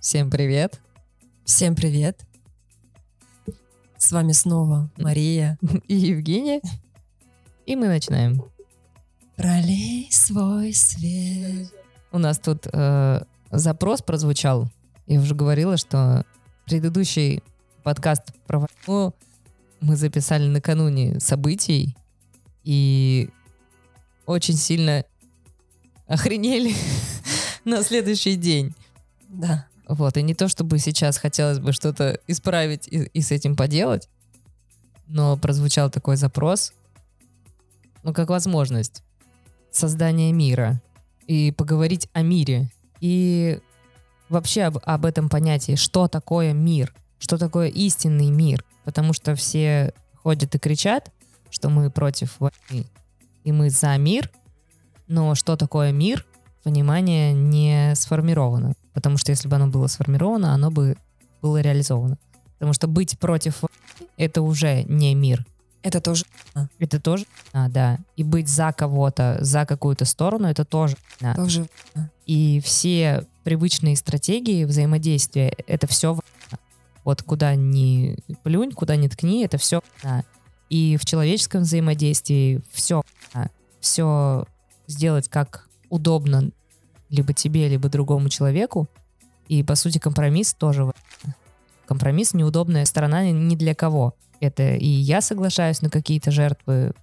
Всем привет. Всем привет. С вами снова Мария и Евгения. И мы начинаем. Пролей свой свет. У нас тут э, запрос прозвучал. Я уже говорила, что предыдущий подкаст про войну мы записали накануне событий и очень сильно охренели на следующий день. Да. Вот, и не то, чтобы сейчас хотелось бы что-то исправить и, и с этим поделать, но прозвучал такой запрос, ну, как возможность создания мира и поговорить о мире и вообще об, об этом понятии, что такое мир, что такое истинный мир, потому что все ходят и кричат, что мы против войны и мы за мир, но что такое мир, понимание не сформировано. Потому что если бы оно было сформировано, оно бы было реализовано. Потому что быть против это уже не мир. Это тоже. Это тоже, а, да. И быть за кого-то, за какую-то сторону, это тоже. Да. Тоже. И все привычные стратегии взаимодействия, это все. Вот куда ни плюнь, куда ни ткни, это все. Да. И в человеческом взаимодействии все. Да. Все сделать как удобно либо тебе, либо другому человеку. И, по сути, компромисс тоже. Компромисс — неудобная сторона ни для кого. Это и я соглашаюсь на какие-то жертвы,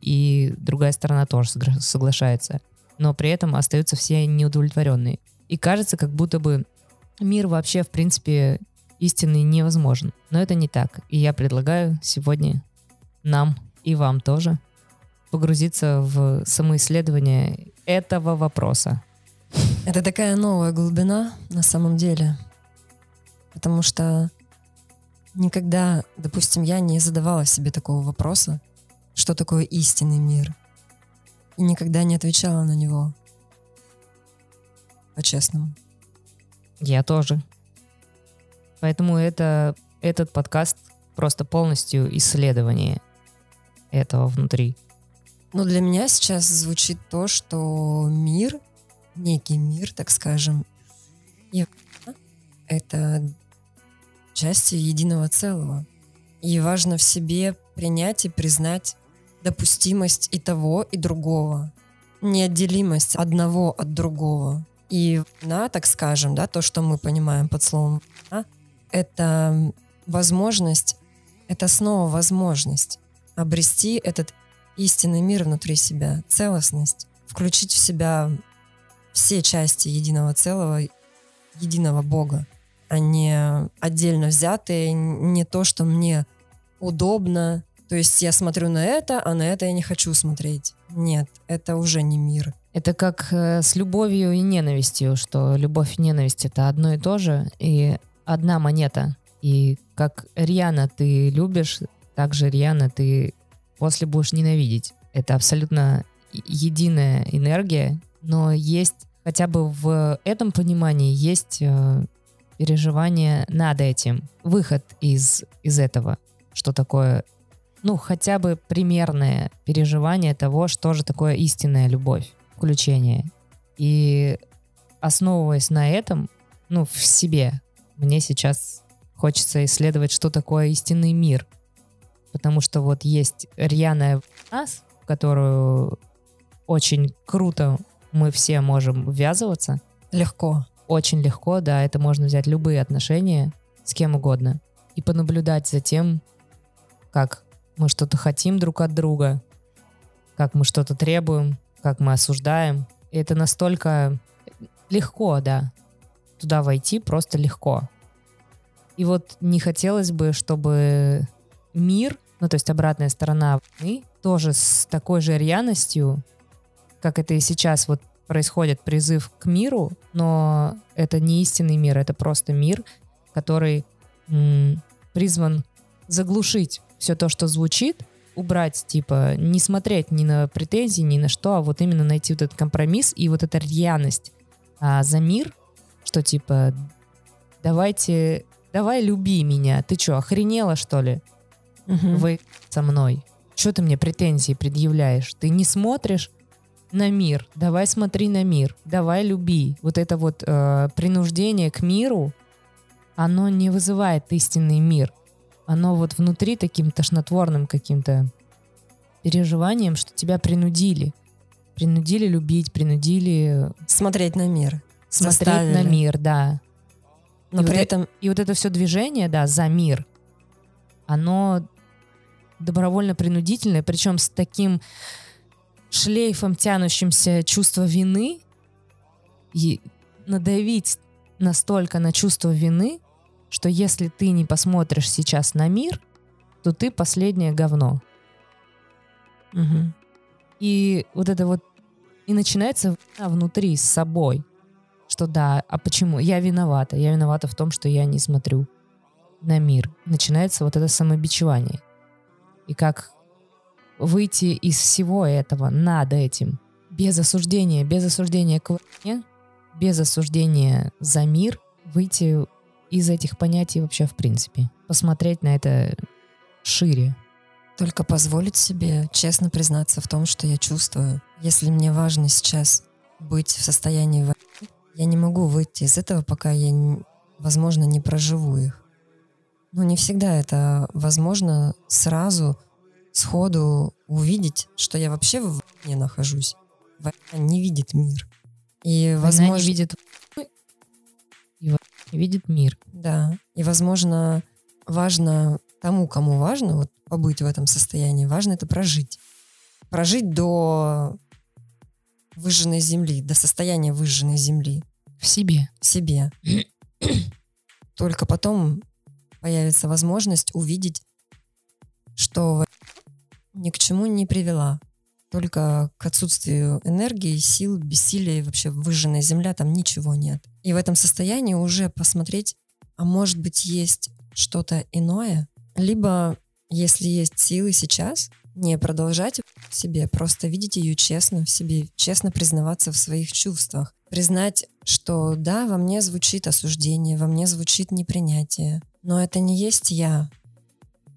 и другая сторона тоже соглашается. Но при этом остаются все неудовлетворенные. И кажется, как будто бы мир вообще, в принципе, истинный невозможен. Но это не так. И я предлагаю сегодня нам и вам тоже погрузиться в самоисследование этого вопроса. Это такая новая глубина на самом деле. Потому что никогда, допустим, я не задавала себе такого вопроса, что такое истинный мир. И никогда не отвечала на него. По-честному. Я тоже. Поэтому это, этот подкаст просто полностью исследование этого внутри. Но для меня сейчас звучит то, что мир некий мир, так скажем, и это части единого целого. И важно в себе принять и признать допустимость и того, и другого, неотделимость одного от другого. И на, так скажем, да, то, что мы понимаем под словом «на», это возможность, это снова возможность обрести этот истинный мир внутри себя, целостность, включить в себя все части единого целого, единого Бога, а не отдельно взятые, не то, что мне удобно. То есть я смотрю на это, а на это я не хочу смотреть. Нет, это уже не мир. Это как э, с любовью и ненавистью, что любовь и ненависть это одно и то же, и одна монета. И как рьяно ты любишь, так же рьяно ты после будешь ненавидеть. Это абсолютно единая энергия, но есть хотя бы в этом понимании есть э, переживание над этим, выход из, из этого, что такое, ну, хотя бы примерное переживание того, что же такое истинная любовь, включение. И основываясь на этом, ну, в себе, мне сейчас хочется исследовать, что такое истинный мир. Потому что вот есть рьяная нас, которую очень круто мы все можем ввязываться. Легко. Очень легко, да. Это можно взять любые отношения с кем угодно и понаблюдать за тем, как мы что-то хотим друг от друга, как мы что-то требуем, как мы осуждаем. И это настолько легко, да. Туда войти просто легко. И вот не хотелось бы, чтобы мир, ну то есть обратная сторона войны, тоже с такой же рьяностью как это и сейчас вот происходит призыв к миру, но это не истинный мир, это просто мир, который м, призван заглушить все то, что звучит, убрать, типа, не смотреть ни на претензии, ни на что, а вот именно найти вот этот компромисс и вот эта рьяность а, за мир, что типа, давайте, давай люби меня, ты что, охренела что ли? Угу. Вы со мной. Что ты мне претензии предъявляешь? Ты не смотришь на мир, давай смотри на мир, давай люби. Вот это вот э, принуждение к миру, оно не вызывает истинный мир. Оно вот внутри таким тошнотворным каким-то переживанием, что тебя принудили. Принудили любить, принудили Смотреть на мир. смотреть Заставили. на мир, да. Но И при вот э- этом И вот это все движение, да, за мир, оно добровольно-принудительное, причем с таким шлейфом тянущимся чувство вины, и надавить настолько на чувство вины, что если ты не посмотришь сейчас на мир, то ты последнее говно. Мгм. И вот это вот и начинается внутри с собой, что да, а почему? Я виновата. Я виновата в том, что я не смотрю на мир. Начинается вот это самобичевание. И как выйти из всего этого над этим, без осуждения, без осуждения к войне, без осуждения за мир, выйти из этих понятий вообще в принципе. Посмотреть на это шире. Только позволить себе честно признаться в том, что я чувствую. Если мне важно сейчас быть в состоянии войны, я не могу выйти из этого, пока я, возможно, не проживу их. Но не всегда это возможно сразу, сходу увидеть, что я вообще в войне нахожусь. Война не видит мир. И, Война возможно, не видит и не видит мир. Да. И, возможно, важно тому, кому важно вот, побыть в этом состоянии, важно это прожить. Прожить до выжженной земли, до состояния выжженной земли В себе. в себе. Только потом появится возможность увидеть, что ни к чему не привела. Только к отсутствию энергии, сил, бессилия и вообще выжженная земля, там ничего нет. И в этом состоянии уже посмотреть, а может быть есть что-то иное, либо, если есть силы сейчас, не продолжать в себе, просто видеть ее честно в себе, честно признаваться в своих чувствах. Признать, что да, во мне звучит осуждение, во мне звучит непринятие, но это не есть я.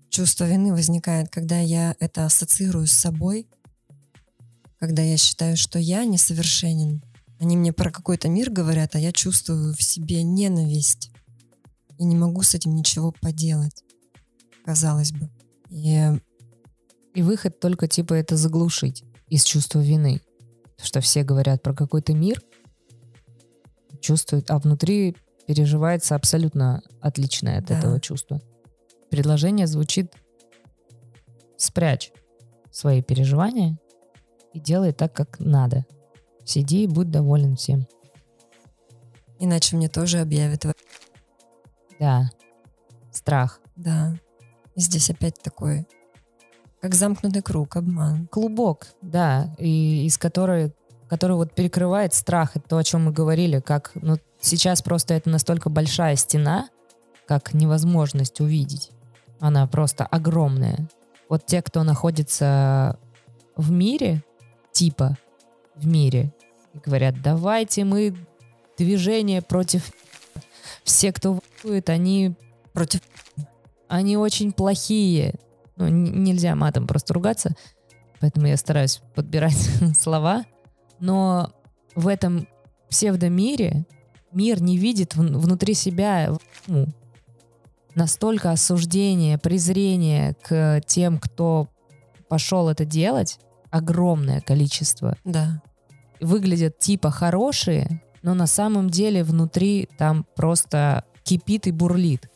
Чувство вины возникает, когда я это ассоциирую с собой, когда я считаю, что я несовершенен. Они мне про какой-то мир говорят, а я чувствую в себе ненависть и не могу с этим ничего поделать, казалось бы. И И выход только типа это заглушить из чувства вины. Потому Что все говорят про какой-то мир, чувствуют, а внутри переживается абсолютно отличное от Да. этого чувства. Предложение звучит «спрячь свои переживания и делай так, как надо. Сиди и будь доволен всем». иначе мне тоже объявят. Да, страх. Да. И здесь опять такой, как замкнутый круг, обман. Клубок, да, и из которой, который вот перекрывает страх, это то, о чем мы говорили, как ну, сейчас просто это настолько большая стена, как невозможность увидеть. Она просто огромная. Вот те, кто находится в мире, типа в мире, говорят, давайте мы движение против... Все, кто воюет, они Против они очень плохие. Ну, нельзя матом просто ругаться, поэтому я стараюсь подбирать слова. Но в этом псевдомире мир не видит вн- внутри себя ну, настолько осуждения, презрения к тем, кто пошел это делать, огромное количество. Да. Выглядят типа хорошие, но на самом деле внутри там просто кипит и бурлит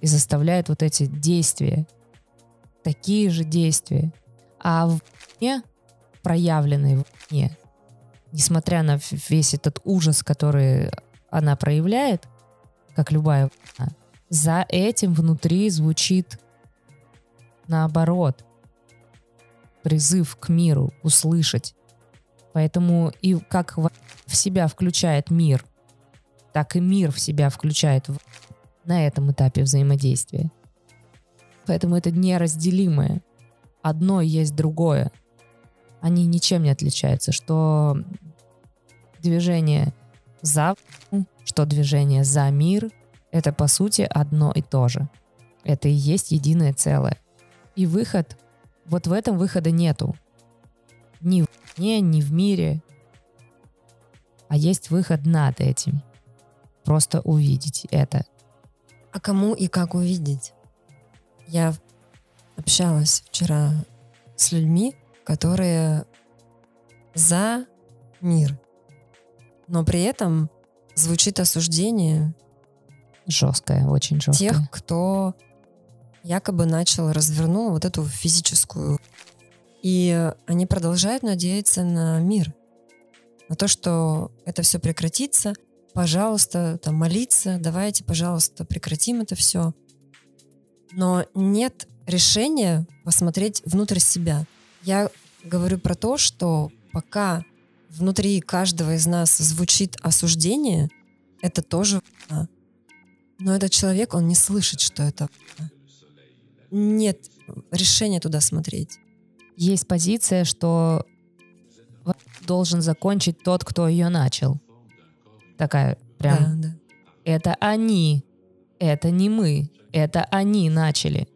и заставляет вот эти действия, такие же действия. А в вне, проявленной в вне, несмотря на весь этот ужас, который она проявляет, как любая война, за этим внутри звучит наоборот призыв к миру услышать. Поэтому и как в себя включает мир, так и мир в себя включает в- на этом этапе взаимодействия. Поэтому это неразделимое. Одно есть другое. Они ничем не отличаются. Что движение за что движение за мир, это по сути одно и то же. Это и есть единое целое. И выход, вот в этом выхода нету. Ни в войне, ни в мире. А есть выход над этим. Просто увидеть это. А кому и как увидеть? Я общалась вчера с людьми, которые за мир, но при этом звучит осуждение Жесткое, очень жесткое. тех, кто якобы начал, развернул вот эту физическую. И они продолжают надеяться на мир, на то, что это все прекратится. Пожалуйста, там молиться, давайте, пожалуйста, прекратим это все. Но нет решения посмотреть внутрь себя. Я говорю про то, что пока внутри каждого из нас звучит осуждение, это тоже. Но этот человек, он не слышит, что это. Нет решения туда смотреть. Есть позиция, что должен закончить тот, кто ее начал. Такая прям. Да, да. Это они, это не мы, это они начали.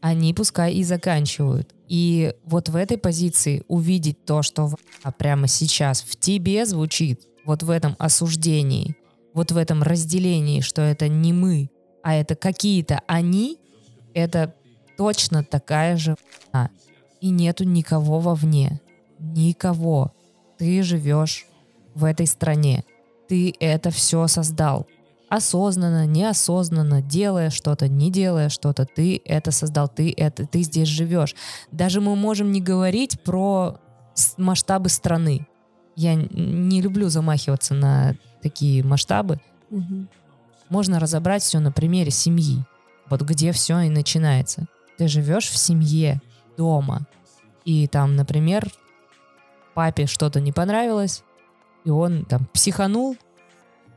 Они пускай и заканчивают. И вот в этой позиции увидеть то, что прямо сейчас в тебе звучит, вот в этом осуждении, вот в этом разделении, что это не мы, а это какие-то они, это точно такая же война. И нету никого вовне. Никого. Ты живешь в этой стране. Ты это все создал. Осознанно, неосознанно, делая что-то, не делая что-то, ты это создал, ты это, ты здесь живешь. Даже мы можем не говорить про масштабы страны. Я не люблю замахиваться на такие масштабы. Можно разобрать все на примере семьи. Вот где все и начинается. Ты живешь в семье, дома. И там, например, папе что-то не понравилось, и он там психанул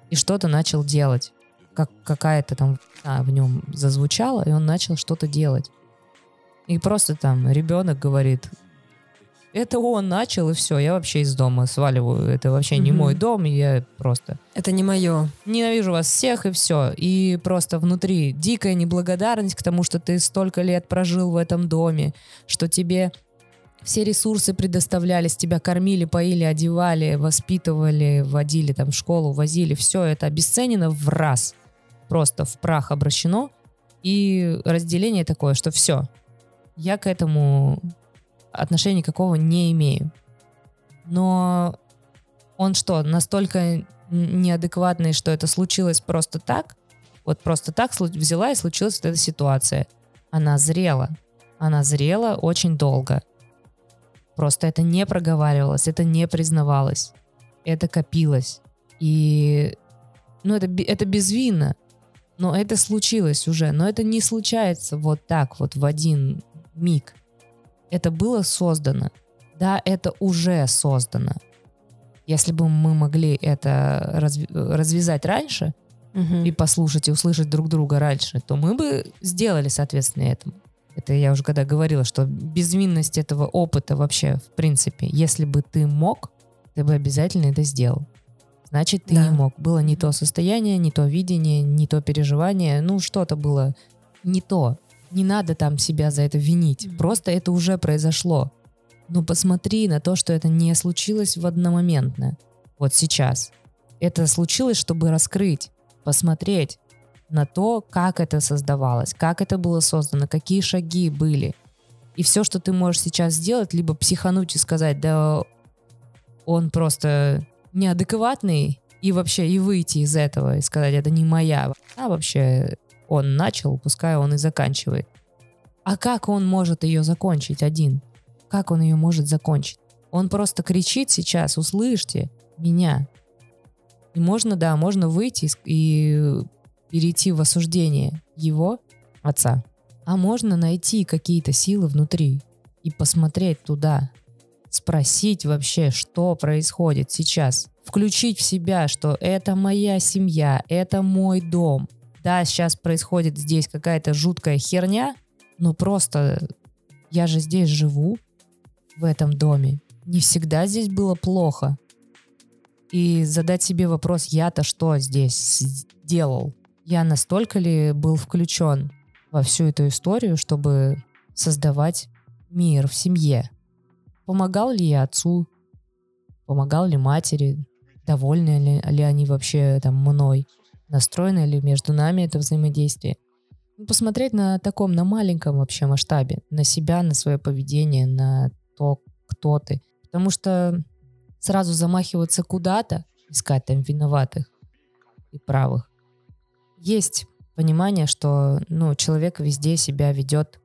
и что-то начал делать. Как какая-то там а, в нем зазвучала, и он начал что-то делать. И просто там ребенок говорит, это он начал, и все, я вообще из дома сваливаю. Это вообще не Мгм. мой дом, я просто Это не мое. ненавижу вас всех и все. И просто внутри дикая неблагодарность к тому, что ты столько лет прожил в этом доме, что тебе все ресурсы предоставлялись, тебя кормили, поили, одевали, воспитывали, водили там в школу, возили. Все это обесценено в раз. Просто в прах обращено. И разделение такое, что все. Я к этому отношения никакого не имею. Но он что, настолько неадекватный, что это случилось просто так? Вот просто так взяла и случилась вот эта ситуация. Она зрела. Она зрела очень долго. Просто это не проговаривалось, это не признавалось. Это копилось. И ну, это, это безвинно. Но это случилось уже. Но это не случается вот так, вот в один миг. Это было создано. Да, это уже создано. Если бы мы могли это разв- развязать раньше и послушать и услышать друг друга раньше, то мы бы сделали, соответственно, этому. Это я уже когда говорила, что безвинность этого опыта вообще, в принципе, если бы ты мог, ты бы обязательно это сделал. Значит, ты Да. не мог. Было не то состояние, не то видение, не то переживание. Ну, что-то было не то. Не надо там себя за это винить. Просто это уже произошло. Но посмотри на то, что это не случилось в одномоментно. Вот сейчас. Это случилось, чтобы раскрыть, посмотреть на то, как это создавалось, как это было создано, какие шаги были. И все, что ты можешь сейчас сделать, либо психануть и сказать, да он просто неадекватный, и вообще и выйти из этого и сказать, это не моя, а вообще он начал, пускай он и заканчивает. А как он может ее закончить один? Как он ее может закончить? Он просто кричит сейчас, услышьте меня. И можно, да, можно выйти и перейти в осуждение его, отца. А можно найти какие-то силы внутри и посмотреть туда, спросить вообще, что происходит сейчас. Включить в себя, что это моя семья, это мой дом. Да, сейчас происходит здесь какая-то жуткая херня, но просто я же здесь живу, в этом доме. Не всегда здесь было плохо. И задать себе вопрос, я-то что здесь делал? Я настолько ли был включен во всю эту историю, чтобы создавать мир в семье? Помогал ли я отцу? Помогал ли матери? Довольны ли, ли они вообще там мной? Настроено ли между нами это взаимодействие. Ну, посмотреть на таком, на маленьком вообще масштабе, на себя, на свое поведение, на то, кто ты. Потому что сразу замахиваться куда-то, искать там виноватых и правых. Есть понимание, что ну, человек везде себя ведет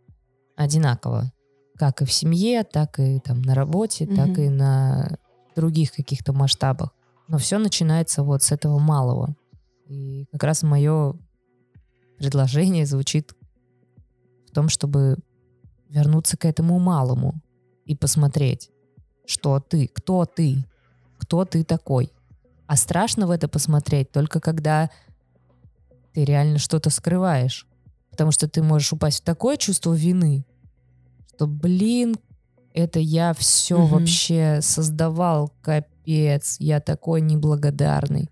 одинаково. Как и в семье, так и там на работе, mm-hmm. так и на других каких-то масштабах. Но все начинается вот с этого малого. И как раз мое предложение звучит в том, чтобы вернуться к этому малому и посмотреть, что ты, кто ты, кто ты такой. А страшно в это посмотреть только когда ты реально что-то скрываешь. Потому что ты можешь упасть в такое чувство вины, что, блин, это я все угу. вообще создавал, капец, я такой неблагодарный.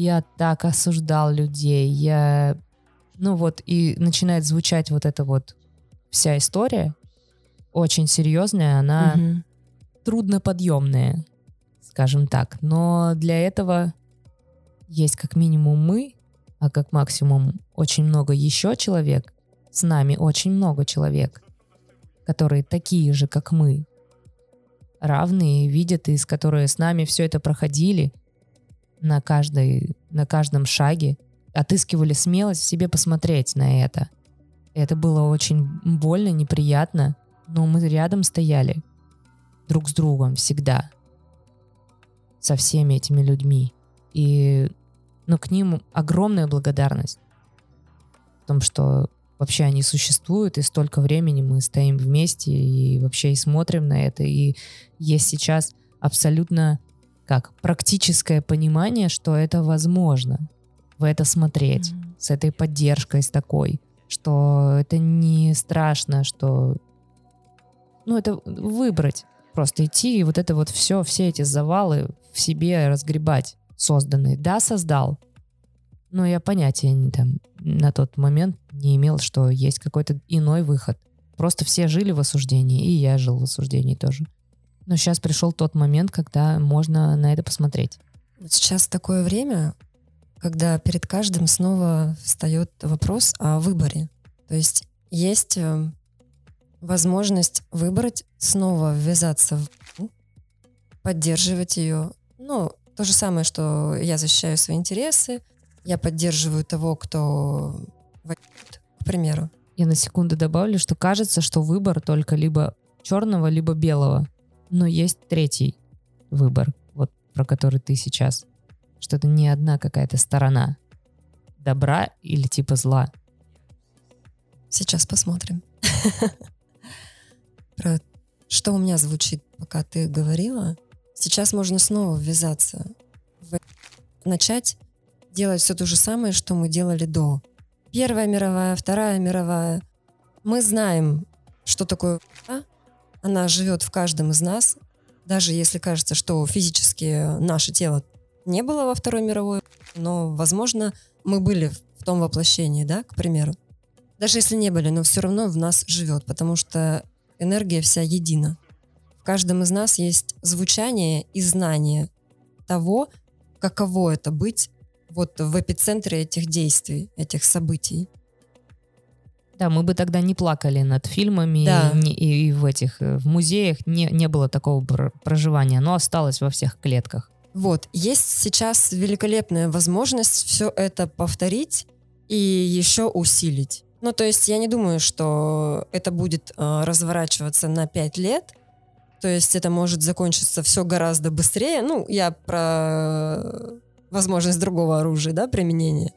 Я так осуждал людей, я... Ну вот, и начинает звучать вот эта вот вся история, очень серьезная, она угу. трудноподъемная, скажем так. Но для этого есть как минимум мы, а как максимум очень много еще человек, с нами очень много человек, которые такие же, как мы, равные, видят, и с которые с нами все это проходили на, каждой, на каждом шаге, отыскивали смелость в себе посмотреть на это. Это было очень больно, неприятно, но мы рядом стояли друг с другом всегда, со всеми этими людьми. И но к ним огромная благодарность в том, что вообще они существуют, и столько времени мы стоим вместе и вообще и смотрим на это, и есть сейчас абсолютно как практическое понимание, что это возможно, в это смотреть, mm-hmm. с этой поддержкой, с такой, что это не страшно, что ну это выбрать, просто идти и вот это вот все, все эти завалы в себе разгребать созданный. Да, создал, но я понятия не, там, на тот момент не имел, что есть какой-то иной выход. Просто все жили в осуждении, и я жил в осуждении тоже. Но сейчас пришел тот момент, когда можно на это посмотреть. Сейчас такое время, когда перед каждым снова встает вопрос о выборе. То есть есть э, возможность выбрать, снова ввязаться в поддерживать ее. Ну, то же самое, что я защищаю свои интересы, я поддерживаю того, кто воюет, к примеру. Я на секунду добавлю, что кажется, что выбор только либо черного, либо белого. Но есть третий выбор, вот про который ты сейчас. Что это не одна какая-то сторона добра или типа зла. Сейчас посмотрим. Про что у меня звучит, пока ты говорила. Сейчас можно снова ввязаться, в... начать делать все то же самое, что мы делали до. Первая мировая, Вторая мировая. Мы знаем, что такое она живет в каждом из нас, даже если кажется, что физически наше тело не было во Второй мировой, но, возможно, мы были в том воплощении, да, к примеру. Даже если не были, но все равно в нас живет, потому что энергия вся едина каждом из нас есть звучание и знание того, каково это быть вот в эпицентре этих действий, этих событий. Да, мы бы тогда не плакали над фильмами да. и, и, и в этих э, в музеях не, не было такого проживания, но осталось во всех клетках. Вот, есть сейчас великолепная возможность все это повторить и еще усилить. Ну, то есть я не думаю, что это будет э, разворачиваться на пять лет, то есть это может закончиться все гораздо быстрее. Ну, я про возможность другого оружия, да, применения.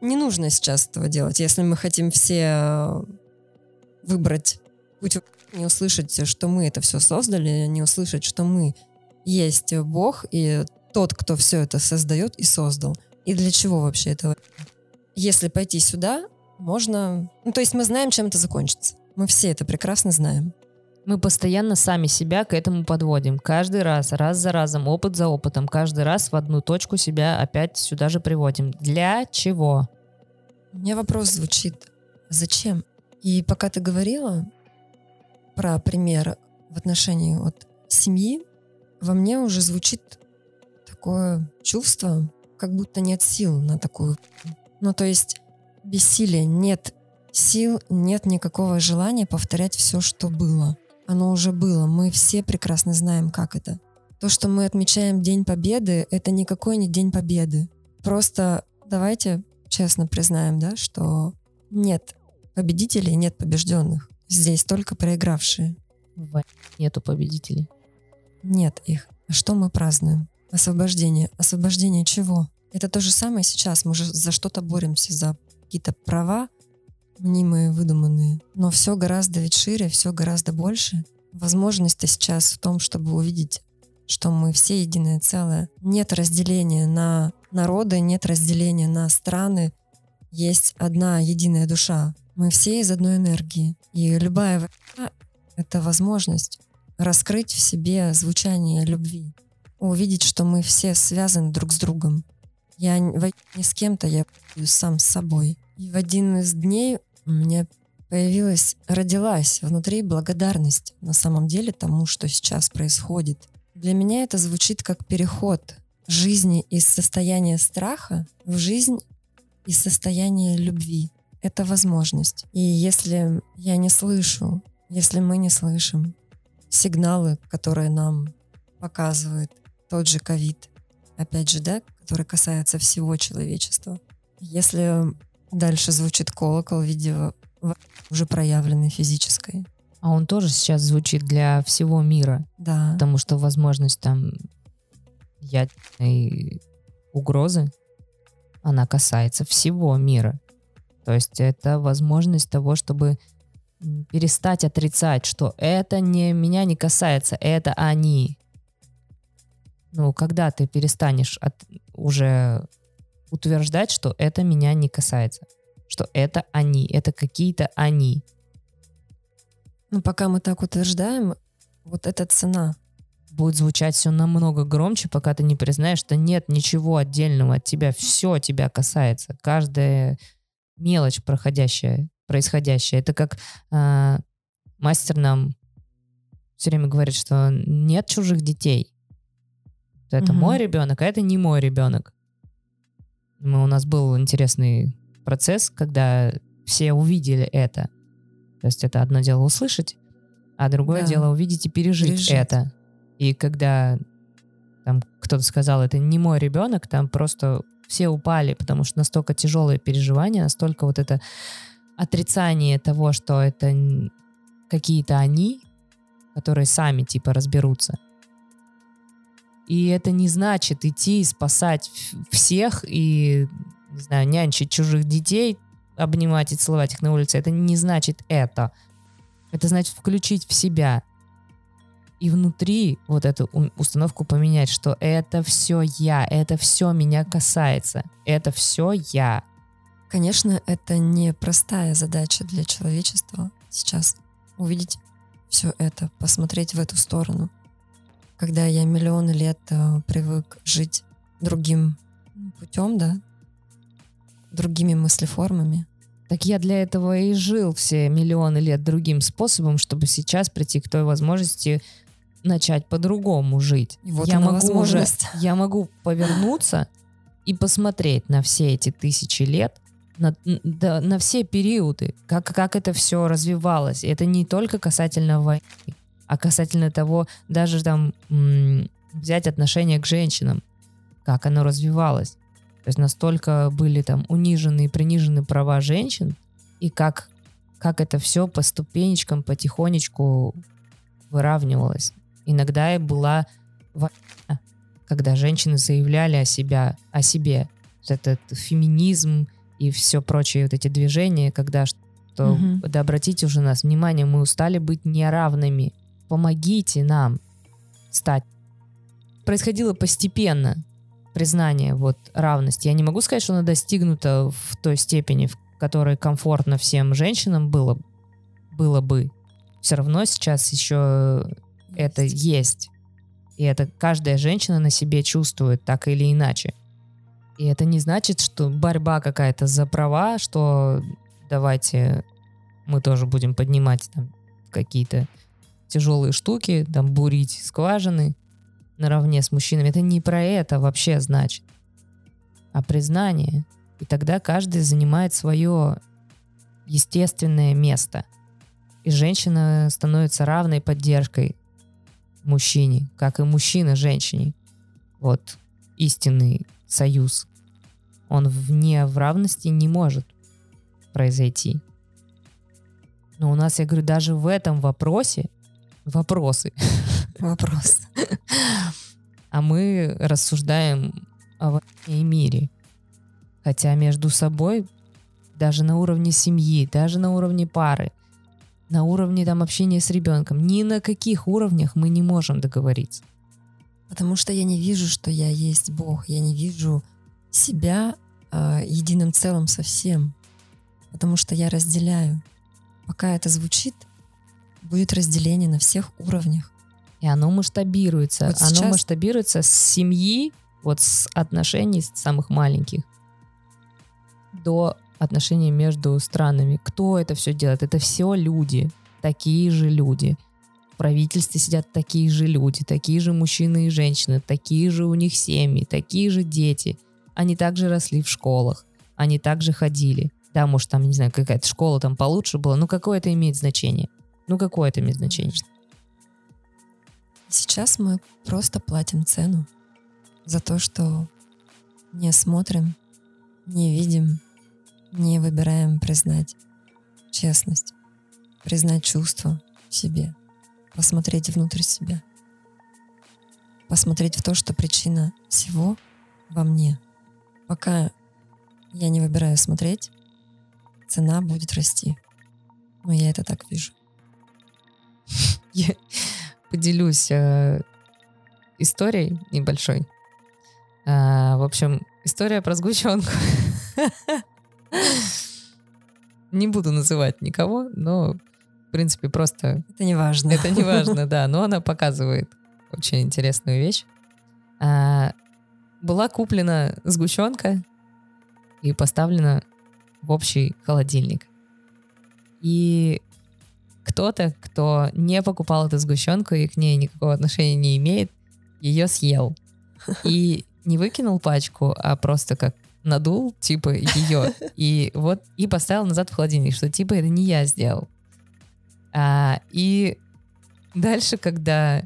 Не нужно сейчас этого делать. Если мы хотим все выбрать путь, не услышать, что мы это все создали, не услышать, что мы есть Бог и тот, кто все это создает и создал. И для чего вообще это? Если пойти сюда, можно... Ну, то есть мы знаем, чем это закончится. Мы все это прекрасно знаем. Мы постоянно сами себя к этому подводим. Каждый раз, раз за разом, опыт за опытом. Каждый раз в одну точку себя опять сюда же приводим. Для чего? У меня вопрос звучит. Зачем? И пока ты говорила про пример в отношении вот семьи, во мне уже звучит такое чувство, как будто нет сил на такую. Ну, то есть бессилие, нет сил, нет никакого желания повторять все, что было. Оно уже было. Мы все прекрасно знаем, как это. То, что мы отмечаем День Победы, это никакой не День Победы. Просто давайте честно признаем, да, что нет победителей, нет побежденных. Здесь только проигравшие. Нету победителей. Нет их. А что мы празднуем? Освобождение. Освобождение чего? Это то же самое сейчас. Мы же за что-то боремся, за какие-то права, мнимые, выдуманные. Но все гораздо ведь шире, все гораздо больше. Возможность-то сейчас в том, чтобы увидеть, что мы все единое целое. Нет разделения на народы, нет разделения на страны. Есть одна единая душа. Мы все из одной энергии. И любая война — это возможность раскрыть в себе звучание любви. Увидеть, что мы все связаны друг с другом. Я не с кем-то, я сам с собой. И в один из дней у меня появилась, родилась внутри благодарность на самом деле тому, что сейчас происходит. Для меня это звучит как переход жизни из состояния страха в жизнь из состояния любви. Это возможность. И если я не слышу, если мы не слышим сигналы, которые нам показывает тот же ковид, опять же, да, который касается всего человечества. Если дальше звучит колокол в виде уже проявленной физической. А он тоже сейчас звучит для всего мира. Да. Потому что возможность там ядерной угрозы, она касается всего мира. То есть это возможность того, чтобы перестать отрицать, что это не меня не касается, это они. Ну, когда ты перестанешь от, уже утверждать, что это меня не касается, что это они, это какие-то они. Ну, пока мы так утверждаем, вот эта цена. Будет звучать все намного громче, пока ты не признаешь, что нет ничего отдельного от тебя, все тебя касается. Каждая мелочь проходящая, происходящая. Это как э, мастер нам все время говорит, что нет чужих детей. Это угу. мой ребенок, а это не мой ребенок. Мы, у нас был интересный процесс, когда все увидели это. То есть это одно дело услышать, а другое да. дело увидеть и пережить, пережить это. И когда там кто-то сказал, это не мой ребенок, там просто все упали, потому что настолько тяжелые переживания, настолько вот это отрицание того, что это какие-то они, которые сами типа разберутся. И это не значит идти и спасать всех и, не знаю, нянчить чужих детей, обнимать и целовать их на улице. Это не значит это. Это значит включить в себя и внутри вот эту установку поменять, что это все я, это все меня касается, это все я. Конечно, это не простая задача для человечества сейчас увидеть все это, посмотреть в эту сторону. Когда я миллионы лет э, привык жить другим путем, да, другими мыслеформами. Так я для этого и жил все миллионы лет другим способом, чтобы сейчас прийти к той возможности начать по-другому жить. И вот я могу уже, я могу повернуться и посмотреть на все эти тысячи лет, на, да, на все периоды, как, как это все развивалось. И это не только касательно войны, а касательно того, даже там взять отношение к женщинам, как оно развивалось. То есть настолько были там унижены и принижены права женщин, и как, как это все по ступенечкам, потихонечку выравнивалось. Иногда и была война, когда женщины заявляли о, себя, о себе. Этот феминизм и все прочие вот эти движения, когда что, угу. да обратите уже нас внимание, мы устали быть неравными. Помогите нам стать. Происходило постепенно признание вот равности. Я не могу сказать, что она достигнута в той степени, в которой комфортно всем женщинам было, было бы. Все равно сейчас еще это есть. И это каждая женщина на себе чувствует так или иначе. И это не значит, что борьба какая-то за права, что давайте мы тоже будем поднимать там какие-то тяжелые штуки, там бурить скважины наравне с мужчинами. Это не про это вообще значит. а признание. И тогда каждый занимает свое естественное место. И женщина становится равной поддержкой мужчине, как и мужчина женщине. Вот истинный союз. Он вне в равности не может произойти. Но у нас, я говорю, даже в этом вопросе вопросы. Вопрос. А мы рассуждаем о войне и мире. Хотя между собой, даже на уровне семьи, даже на уровне пары, на уровне там общения с ребенком, ни на каких уровнях мы не можем договориться. Потому что я не вижу, что я есть Бог. Я не вижу себя э, единым целым со всем. Потому что я разделяю. Пока это звучит, будет разделение на всех уровнях. И оно масштабируется. Вот оно сейчас- масштабируется с семьи, вот с отношений самых маленьких до отношений между странами. Кто это все делает? Это все люди, такие же люди. В правительстве сидят такие же люди, такие же мужчины и женщины, такие же у них семьи, такие же дети. Они также росли в школах, они также ходили. Да, может, там, не знаю, какая-то школа там получше была, ну какое это имеет значение? Ну какое это имеет значение? Сейчас мы просто платим цену за то, что не смотрим, не видим, не выбираем признать честность, признать чувства в себе, посмотреть внутрь себя, посмотреть в то, что причина всего во мне. Пока я не выбираю смотреть, цена будет расти. Но я это так вижу. Я поделюсь э, историей небольшой. А, в общем, история про сгущенку. Не буду называть никого, но, в принципе, просто Это не важно. это не важно, да, но она показывает очень интересную вещь. А, была куплена сгущенка и поставлена в общий холодильник. И кто-то, кто не покупал эту сгущенку и к ней никакого отношения не имеет, ее съел. И не выкинул пачку, а просто как надул, типа, ее. И вот, и поставил назад в холодильник, что типа это не я сделал. А, и дальше, когда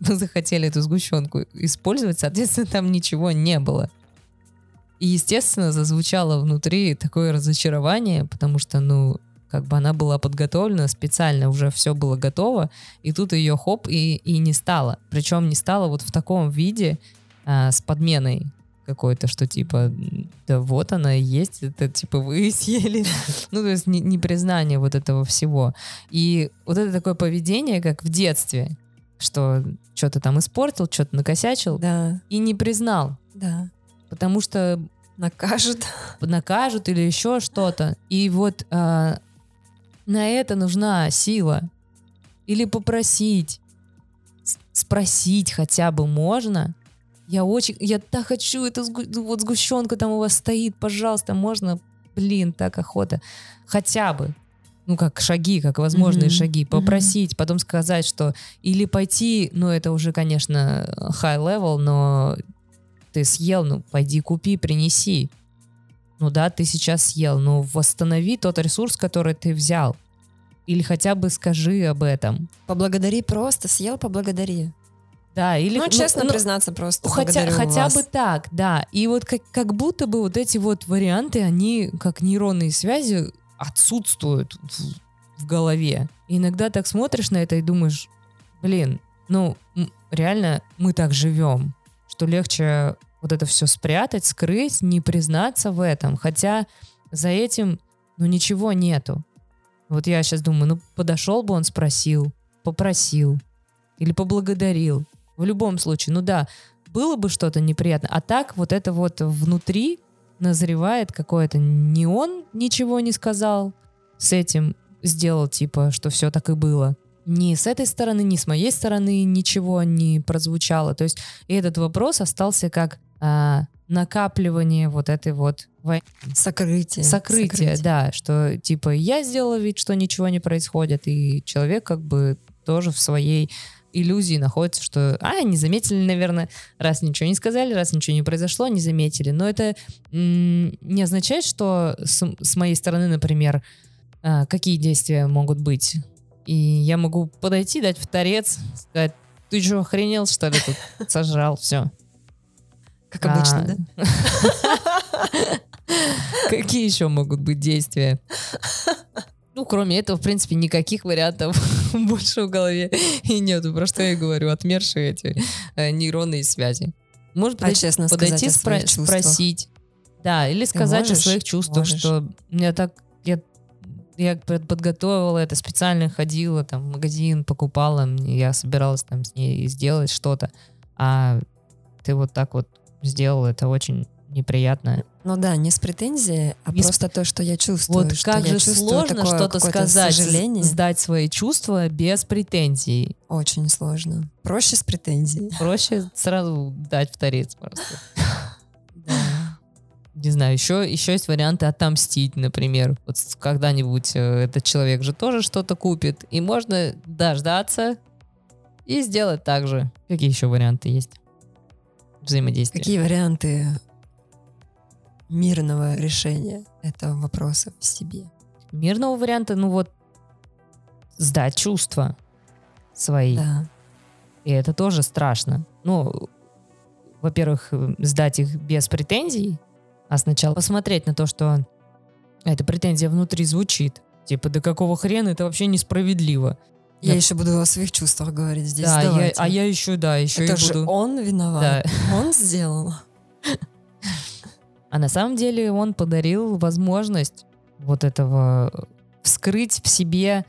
мы захотели эту сгущенку использовать, соответственно, там ничего не было. И, естественно, зазвучало внутри такое разочарование, потому что, ну, как бы она была подготовлена специально, уже все было готово, и тут ее хоп, и, и не стало. Причем не стало вот в таком виде а, с подменой какой-то, что типа, да вот она и есть, это типа вы съели. Ну, то есть не, не признание вот этого всего. И вот это такое поведение, как в детстве, что что-то там испортил, что-то накосячил, Да, и не признал, да. потому что Накажут. накажут или еще что-то. И вот а, на это нужна сила. Или попросить, спросить хотя бы можно. Я очень, я так хочу эту сгу- ну, вот сгущенка там у вас стоит, пожалуйста, можно, блин, так охота. Хотя бы, ну как шаги, как возможные Мгм. шаги, попросить, потом сказать, что или пойти, ну это уже, конечно, high level, но ты съел, ну пойди купи, принеси. Ну да, ты сейчас съел, но восстанови тот ресурс, который ты взял. Или хотя бы скажи об этом. Поблагодари просто, съел, поблагодари. Да, или ну, честно ну, признаться просто. Хотя, хотя вас. бы так, да. И вот как, как будто бы вот эти вот варианты, они как нейронные связи отсутствуют в, в голове. И иногда так смотришь на это и думаешь, блин, ну реально мы так живем, что легче вот это все спрятать, скрыть, не признаться в этом. Хотя за этим, ну ничего нету. Вот я сейчас думаю, ну подошел бы он, спросил, попросил или поблагодарил. В любом случае, ну да, было бы что-то неприятно. А так вот это вот внутри назревает какое-то... Не он ничего не сказал с этим, сделал типа, что все так и было. Ни с этой стороны, ни с моей стороны ничего не прозвучало. То есть и этот вопрос остался как а, накапливание вот этой вот войны. Сокрытие. Сокрытие, да, что типа я сделала вид, что ничего не происходит, и человек как бы тоже в своей иллюзии находятся, что, а, не заметили, наверное, раз ничего не сказали, раз ничего не произошло, не заметили. Но это не означает, что с, с моей стороны, например, а, какие действия могут быть. И я могу подойти, дать в торец, сказать, ты что, охренел, что ли, тут сожрал, все. Как обычно, да? Какие еще могут быть действия? Ну, кроме этого, в принципе, никаких вариантов больше в голове и нету. Про что я говорю, отмершие эти э, нейронные связи. Может А подойти, честно подойти спро- спросить. Да, или сказать о своих чувствах, Можешь. что я так... Я, я под- подготовила это, специально ходила там в магазин, покупала, я собиралась там с ней сделать что-то, а ты вот так вот сделал, это очень неприятно. Ну да, не с претензией, а с- просто то, что я чувствую. Вот что как же сложно что-то сказать, Сожаление. сдать свои чувства без претензий. Очень сложно. Проще с претензией. Проще сразу дать в торец просто. Да. Не знаю, еще, еще есть варианты отомстить, например. Вот с- когда-нибудь э, этот человек же тоже что-то купит, и можно дождаться и сделать так же. Какие еще варианты есть взаимодействия? Какие варианты мирного решения этого вопроса в себе? Мирного варианта, ну вот, сдать чувства свои. Да. И это тоже страшно. Ну, во-первых, сдать их без претензий, а сначала посмотреть на то, что эта претензия внутри звучит. Типа, да какого хрена, это вообще несправедливо. Я Да. еще буду о своих чувствах говорить здесь. да, я- а я еще, да, еще Это и же буду. он виноват. Да. Он сделал. А на самом деле он подарил возможность вот этого вскрыть в себе,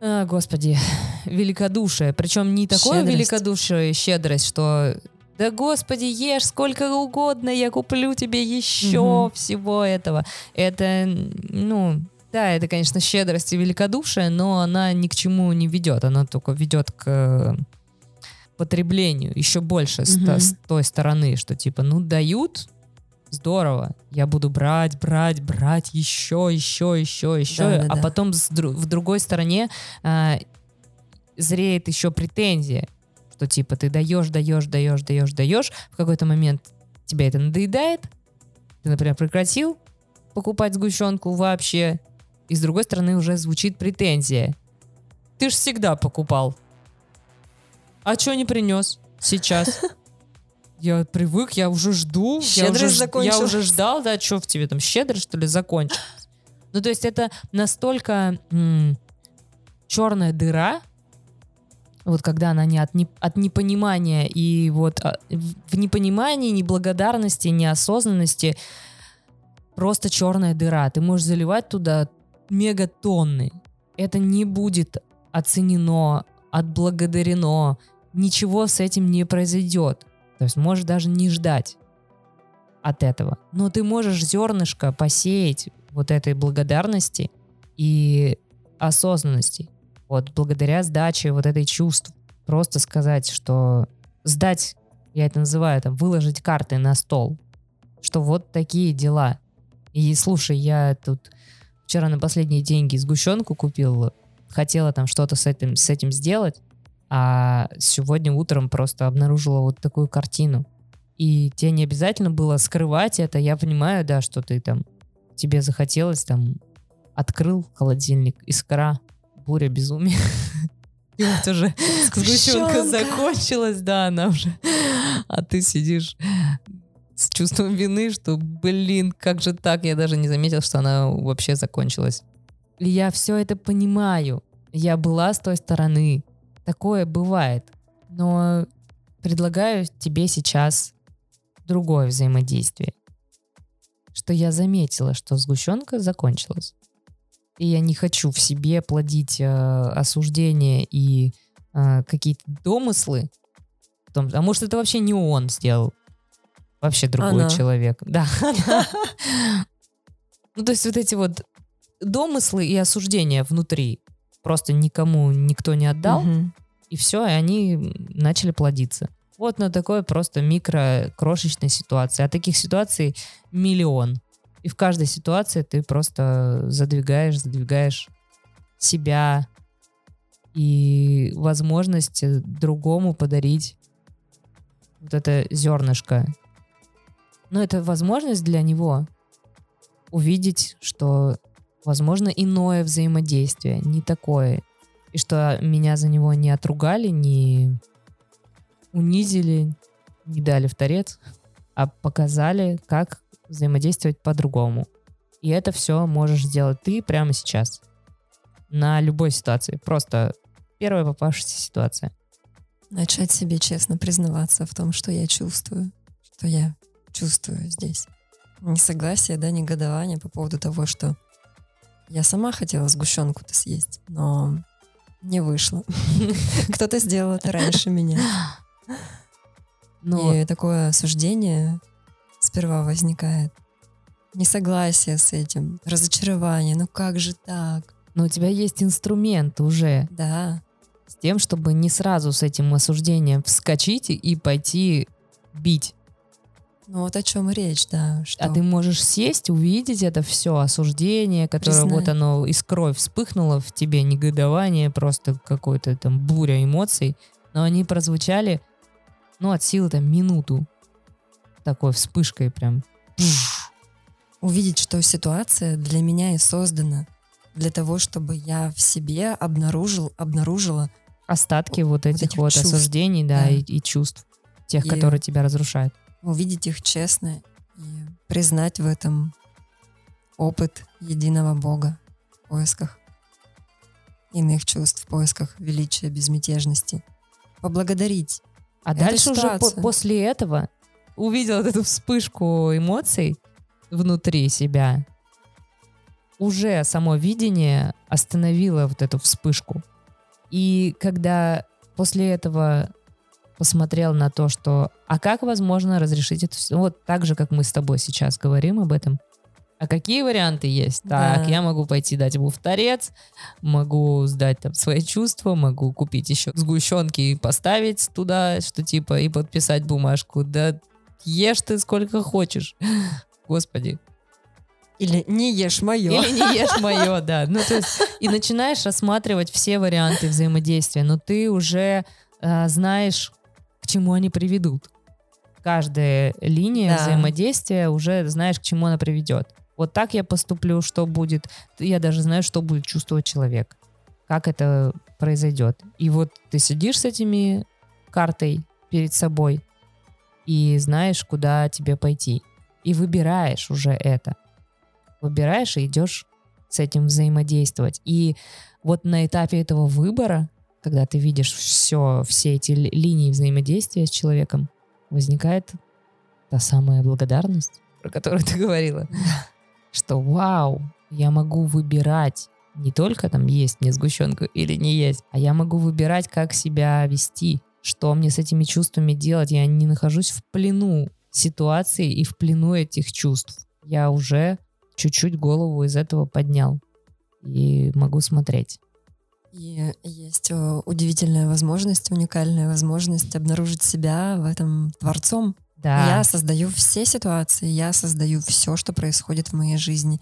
а, господи, великодушие. Причем не такое Щедрость. великодушие и щедрость, что да господи, ешь сколько угодно, я куплю тебе еще Мгм. всего этого. Это, ну, да, это, конечно, щедрость и великодушие, но она ни к чему не ведет. Она только ведет к э, потреблению еще больше с, та- Мгм. с той стороны, что типа, ну, дают, здорово, я буду брать, брать, брать еще, еще, еще, еще, а Да-да-да. потом с в другой стороне а, зреет еще претензия, что типа ты даешь, даешь, даешь, даешь, даешь, в какой-то момент тебе это надоедает, ты, например, прекратил покупать сгущенку вообще, и с другой стороны уже звучит претензия. Ты ж всегда покупал. А что не принес сейчас? Я привык, я уже жду. я, Щедрость уже, ж- я закончилась. уже ждал, да, что в тебе там щедрость, что ли, закончилась. Ну, то есть это настолько м, черная дыра, вот когда она не от, не- от непонимания и вот а, в непонимании, неблагодарности, неосознанности просто черная дыра. Ты можешь заливать туда мегатонны. Это не будет оценено, отблагодарено. Ничего с этим не произойдет. То есть можешь даже не ждать от этого. Но ты можешь зернышко посеять вот этой благодарности и осознанности. Вот благодаря сдаче вот этой чувств. Просто сказать, что сдать, я это называю, там, выложить карты на стол. Что вот такие дела. И слушай, я тут вчера на последние деньги сгущенку купил, хотела там что-то с этим, с этим сделать, а сегодня утром просто обнаружила вот такую картину. И тебе не обязательно было скрывать это. Я понимаю, да, что ты там, тебе захотелось там, открыл холодильник, искра, буря безумия. И вот уже сгущенка Сгущенка. закончилась, да, она уже. А ты сидишь с чувством вины, что, блин, как же так? Я даже не заметил, что она вообще закончилась. Я все это понимаю. Я была с той стороны. Такое бывает. Но предлагаю тебе сейчас другое взаимодействие. Что я заметила, что сгущенка закончилась. И я не хочу в себе плодить э, осуждение и э, какие-то домыслы. том- а может, это вообще не он сделал. Вообще другой Она. человек. Да. Ну, то есть вот эти вот домыслы и осуждения внутри просто никому никто не отдал, и все, и они начали плодиться. Вот на такой просто микро крошечной ситуации. А таких ситуаций миллион. И в каждой ситуации ты просто задвигаешь, задвигаешь себя и возможность другому подарить вот это зернышко. Но это возможность для него увидеть, что возможно иное взаимодействие, не такое. И что меня за него не отругали, не унизили, не дали в торец, а показали, как взаимодействовать по-другому. И это все можешь сделать ты прямо сейчас. На любой ситуации. Просто первая попавшаяся ситуация. Начать себе честно признаваться в том, что я чувствую, что я чувствую здесь. Несогласие, да, негодование по поводу того, что я сама хотела сгущенку-то съесть, но не вышло. Кто-то сделал это раньше меня. И такое осуждение сперва возникает. Несогласие с этим, разочарование. Ну как же так? Но у тебя есть инструмент уже. Да. С тем, чтобы не сразу с этим осуждением вскочить и пойти бить. Ну вот о чем речь, да. Что... А ты можешь сесть, увидеть это все осуждение, которое Признай. вот оно из крови вспыхнуло в тебе, негодование, просто какой-то там буря эмоций, но они прозвучали, ну, от силы там минуту. Такой вспышкой прям. Увидеть, что ситуация для меня и создана для того, чтобы я в себе обнаружил, обнаружила остатки вот этих вот, этих вот чувств. осуждений, да, да. И, и чувств, тех, и которые тебя разрушают. Увидеть их честно и признать в этом опыт единого Бога в поисках иных чувств, в поисках величия, безмятежности. Поблагодарить. А Это дальше ситуация. уже по- после этого увидел эту вспышку эмоций внутри себя, уже само видение остановило вот эту вспышку. И когда после этого посмотрел на то, что а как возможно разрешить это все, вот так же, как мы с тобой сейчас говорим об этом, а какие варианты есть? Да. Так, я могу пойти дать ему в торец, могу сдать там свои чувства, могу купить еще сгущенки и поставить туда, что типа, и подписать бумажку. Да ешь ты сколько хочешь. Господи. Или не ешь мое. Или не ешь мое, да. Ну, то есть, и начинаешь рассматривать все варианты взаимодействия, но ты уже э, знаешь, чему они приведут. Каждая линия да. взаимодействия уже знаешь, к чему она приведет. Вот так я поступлю, что будет. Я даже знаю, что будет чувствовать человек. Как это произойдет. И вот ты сидишь с этими картой перед собой и знаешь, куда тебе пойти. И выбираешь уже это выбираешь и идешь с этим взаимодействовать. И вот на этапе этого выбора, когда ты видишь все, все эти линии взаимодействия с человеком, возникает та самая благодарность, про которую ты говорила. Что вау, я могу выбирать не только там есть мне сгущенку или не есть, а я могу выбирать, как себя вести, что мне с этими чувствами делать. Я не нахожусь в плену ситуации и в плену этих чувств. Я уже чуть-чуть голову из этого поднял и могу смотреть. И есть э, удивительная возможность, уникальная возможность обнаружить себя в этом творцом. Да. Я создаю все ситуации, я создаю все, что происходит в моей жизни.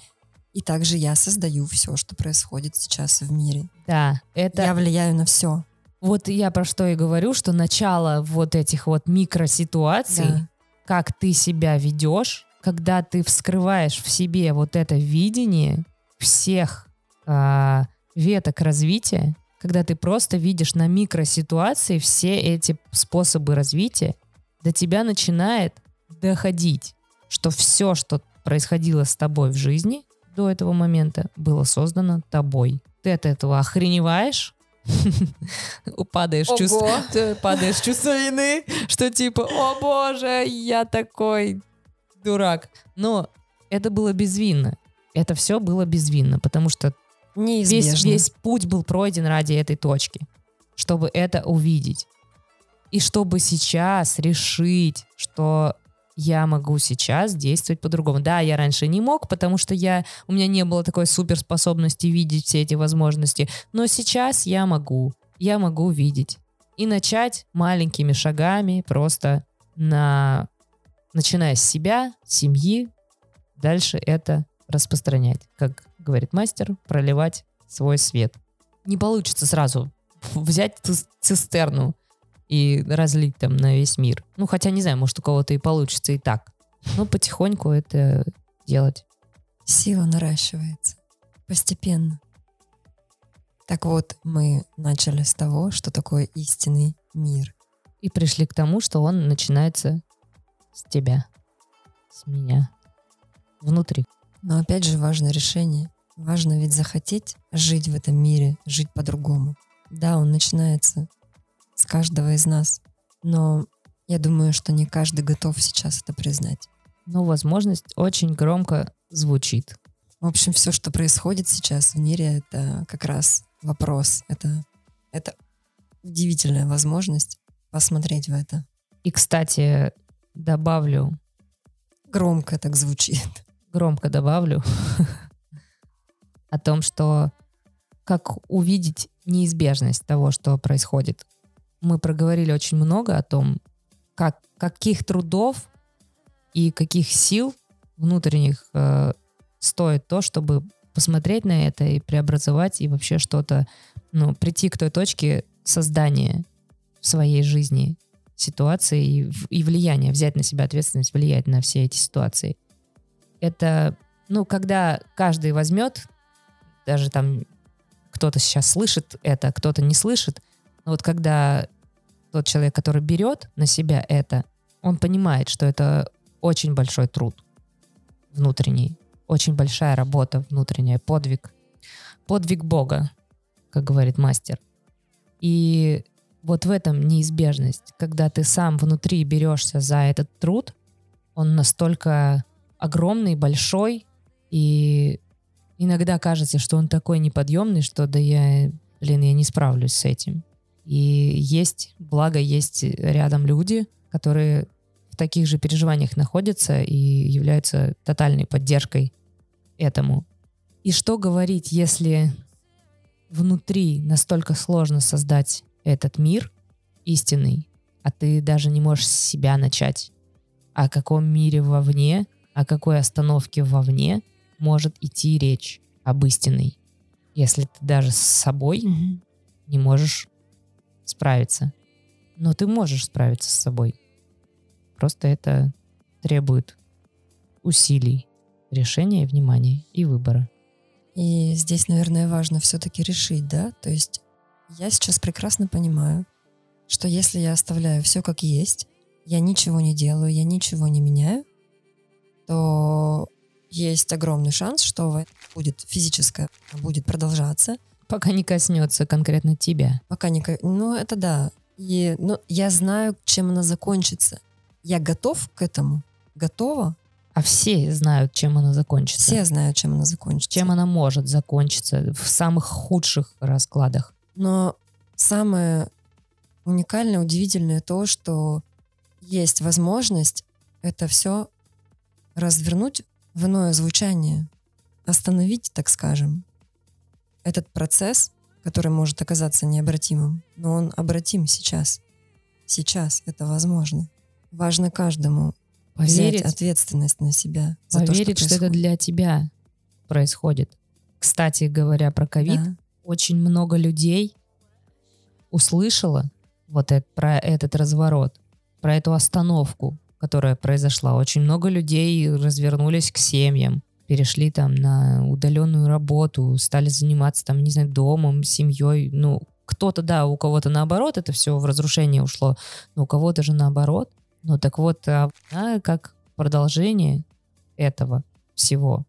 И также я создаю все, что происходит сейчас в мире. Да, это... Я влияю на все. Вот я про что и говорю, что начало вот этих вот микроситуаций, да. как ты себя ведешь, когда ты вскрываешь в себе вот это видение всех э, веток развития, когда ты просто видишь на микроситуации все эти способы развития, до тебя начинает доходить, что все, что происходило с тобой в жизни до этого момента, было создано тобой. Ты от этого охреневаешь, падаешь чувство, падаешь чувство вины, что типа, о боже, я такой дурак. Но это было безвинно. Это все было безвинно, потому что весь, весь путь был пройден ради этой точки, чтобы это увидеть. И чтобы сейчас решить, что я могу сейчас действовать по-другому. Да, я раньше не мог, потому что я, у меня не было такой суперспособности видеть все эти возможности. Но сейчас я могу. Я могу видеть. И начать маленькими шагами просто на начиная с себя, семьи, дальше это распространять. Как говорит мастер, проливать свой свет. Не получится сразу взять цистерну и разлить там на весь мир. Ну, хотя не знаю, может, у кого-то и получится и так. Но потихоньку это делать. Сила наращивается постепенно. Так вот, мы начали с того, что такое истинный мир. И пришли к тому, что он начинается с тебя, с меня, внутри. Но опять же важно решение. Важно ведь захотеть жить в этом мире, жить по-другому. Да, он начинается с каждого из нас, но я думаю, что не каждый готов сейчас это признать. Ну, возможность очень громко звучит. В общем, все, что происходит сейчас в мире, это как раз вопрос. Это, это удивительная возможность посмотреть в это. И, кстати, добавлю. Громко так звучит. Громко добавлю о том, что как увидеть неизбежность того, что происходит. Мы проговорили очень много о том, как, каких трудов и каких сил внутренних э, стоит то, чтобы посмотреть на это и преобразовать, и вообще что-то, ну, прийти к той точке создания в своей жизни ситуации и, и влияния, взять на себя ответственность, влиять на все эти ситуации. Это, ну, когда каждый возьмет даже там кто-то сейчас слышит это, кто-то не слышит. Но вот когда тот человек, который берет на себя это, он понимает, что это очень большой труд внутренний, очень большая работа внутренняя, подвиг. Подвиг Бога, как говорит мастер. И вот в этом неизбежность, когда ты сам внутри берешься за этот труд, он настолько огромный, большой, и иногда кажется, что он такой неподъемный, что да я, блин, я не справлюсь с этим. И есть, благо, есть рядом люди, которые в таких же переживаниях находятся и являются тотальной поддержкой этому. И что говорить, если внутри настолько сложно создать этот мир истинный, а ты даже не можешь себя начать. О каком мире вовне, о какой остановке вовне – может идти речь об истинной, если ты даже с собой mm-hmm. не можешь справиться. Но ты можешь справиться с собой. Просто это требует усилий, решения, внимания и выбора. И здесь, наверное, важно все-таки решить, да? То есть я сейчас прекрасно понимаю, что если я оставляю все как есть, я ничего не делаю, я ничего не меняю, то есть огромный шанс, что будет физическое, будет продолжаться. Пока не коснется конкретно тебя. Пока не... Ну, это да. И, ну, я знаю, чем она закончится. Я готов к этому. Готова. А все знают, чем она закончится. Все знают, чем она закончится. Чем она может закончиться в самых худших раскладах. Но самое уникальное, удивительное то, что есть возможность это все развернуть в иное звучание, остановить, так скажем, этот процесс, который может оказаться необратимым, но он обратим сейчас. Сейчас это возможно. Важно каждому поверить, взять ответственность на себя. За поверить, то, что, что это для тебя происходит. Кстати говоря про ковид, да. очень много людей услышало вот это, про этот разворот, про эту остановку, которая произошла. Очень много людей развернулись к семьям, перешли там на удаленную работу, стали заниматься там, не знаю, домом, семьей. Ну, кто-то, да, у кого-то наоборот это все в разрушение ушло, но у кого-то же наоборот. Ну, так вот, а, как продолжение этого всего,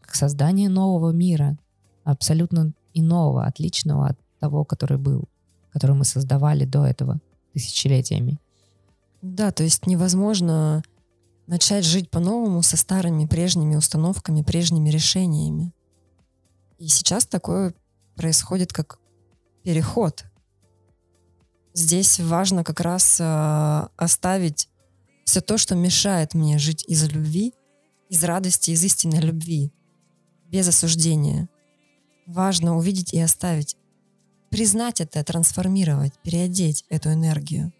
как создание нового мира, абсолютно иного, отличного от того, который был, который мы создавали до этого тысячелетиями. Да, то есть невозможно начать жить по-новому со старыми прежними установками, прежними решениями. И сейчас такое происходит как переход. Здесь важно как раз э, оставить все то, что мешает мне жить из любви, из радости, из истинной любви, без осуждения. Важно увидеть и оставить, признать это, трансформировать, переодеть эту энергию.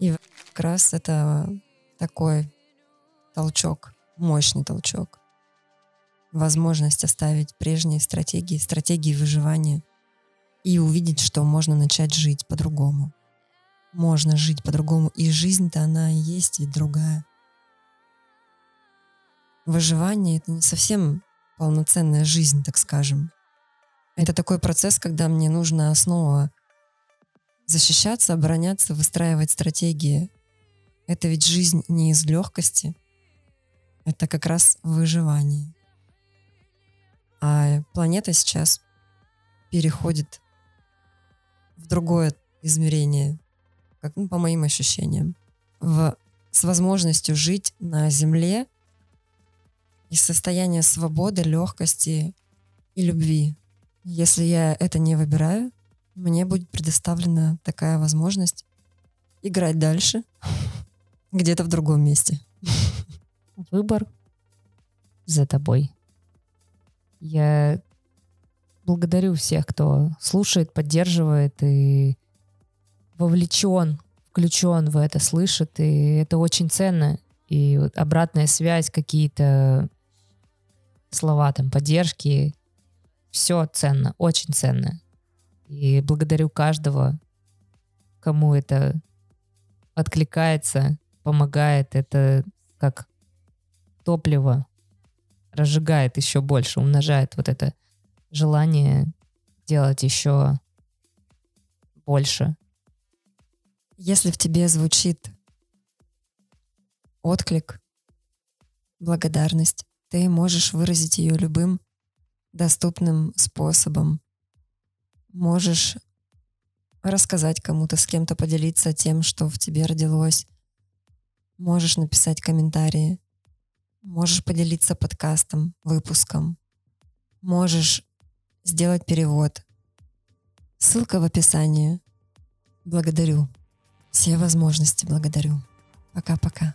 И как раз это такой толчок, мощный толчок. Возможность оставить прежние стратегии, стратегии выживания и увидеть, что можно начать жить по-другому. Можно жить по-другому, и жизнь-то она и есть ведь другая. Выживание — это не совсем полноценная жизнь, так скажем. Это такой процесс, когда мне нужно снова защищаться, обороняться, выстраивать стратегии. Это ведь жизнь не из легкости, это как раз выживание. А планета сейчас переходит в другое измерение, как ну, по моим ощущениям, в, с возможностью жить на Земле из состояния свободы, легкости и любви. Если я это не выбираю, мне будет предоставлена такая возможность играть дальше где-то в другом месте. Выбор за тобой. Я благодарю всех, кто слушает, поддерживает и вовлечен, включен в это, слышит, и это очень ценно. И вот обратная связь, какие-то слова там поддержки, все ценно, очень ценно. И благодарю каждого, кому это откликается, помогает. Это как топливо разжигает еще больше, умножает вот это желание делать еще больше. Если в тебе звучит отклик, благодарность, ты можешь выразить ее любым доступным способом. Можешь рассказать кому-то, с кем-то поделиться тем, что в тебе родилось. Можешь написать комментарии. Можешь поделиться подкастом, выпуском. Можешь сделать перевод. Ссылка в описании. Благодарю. Все возможности благодарю. Пока-пока.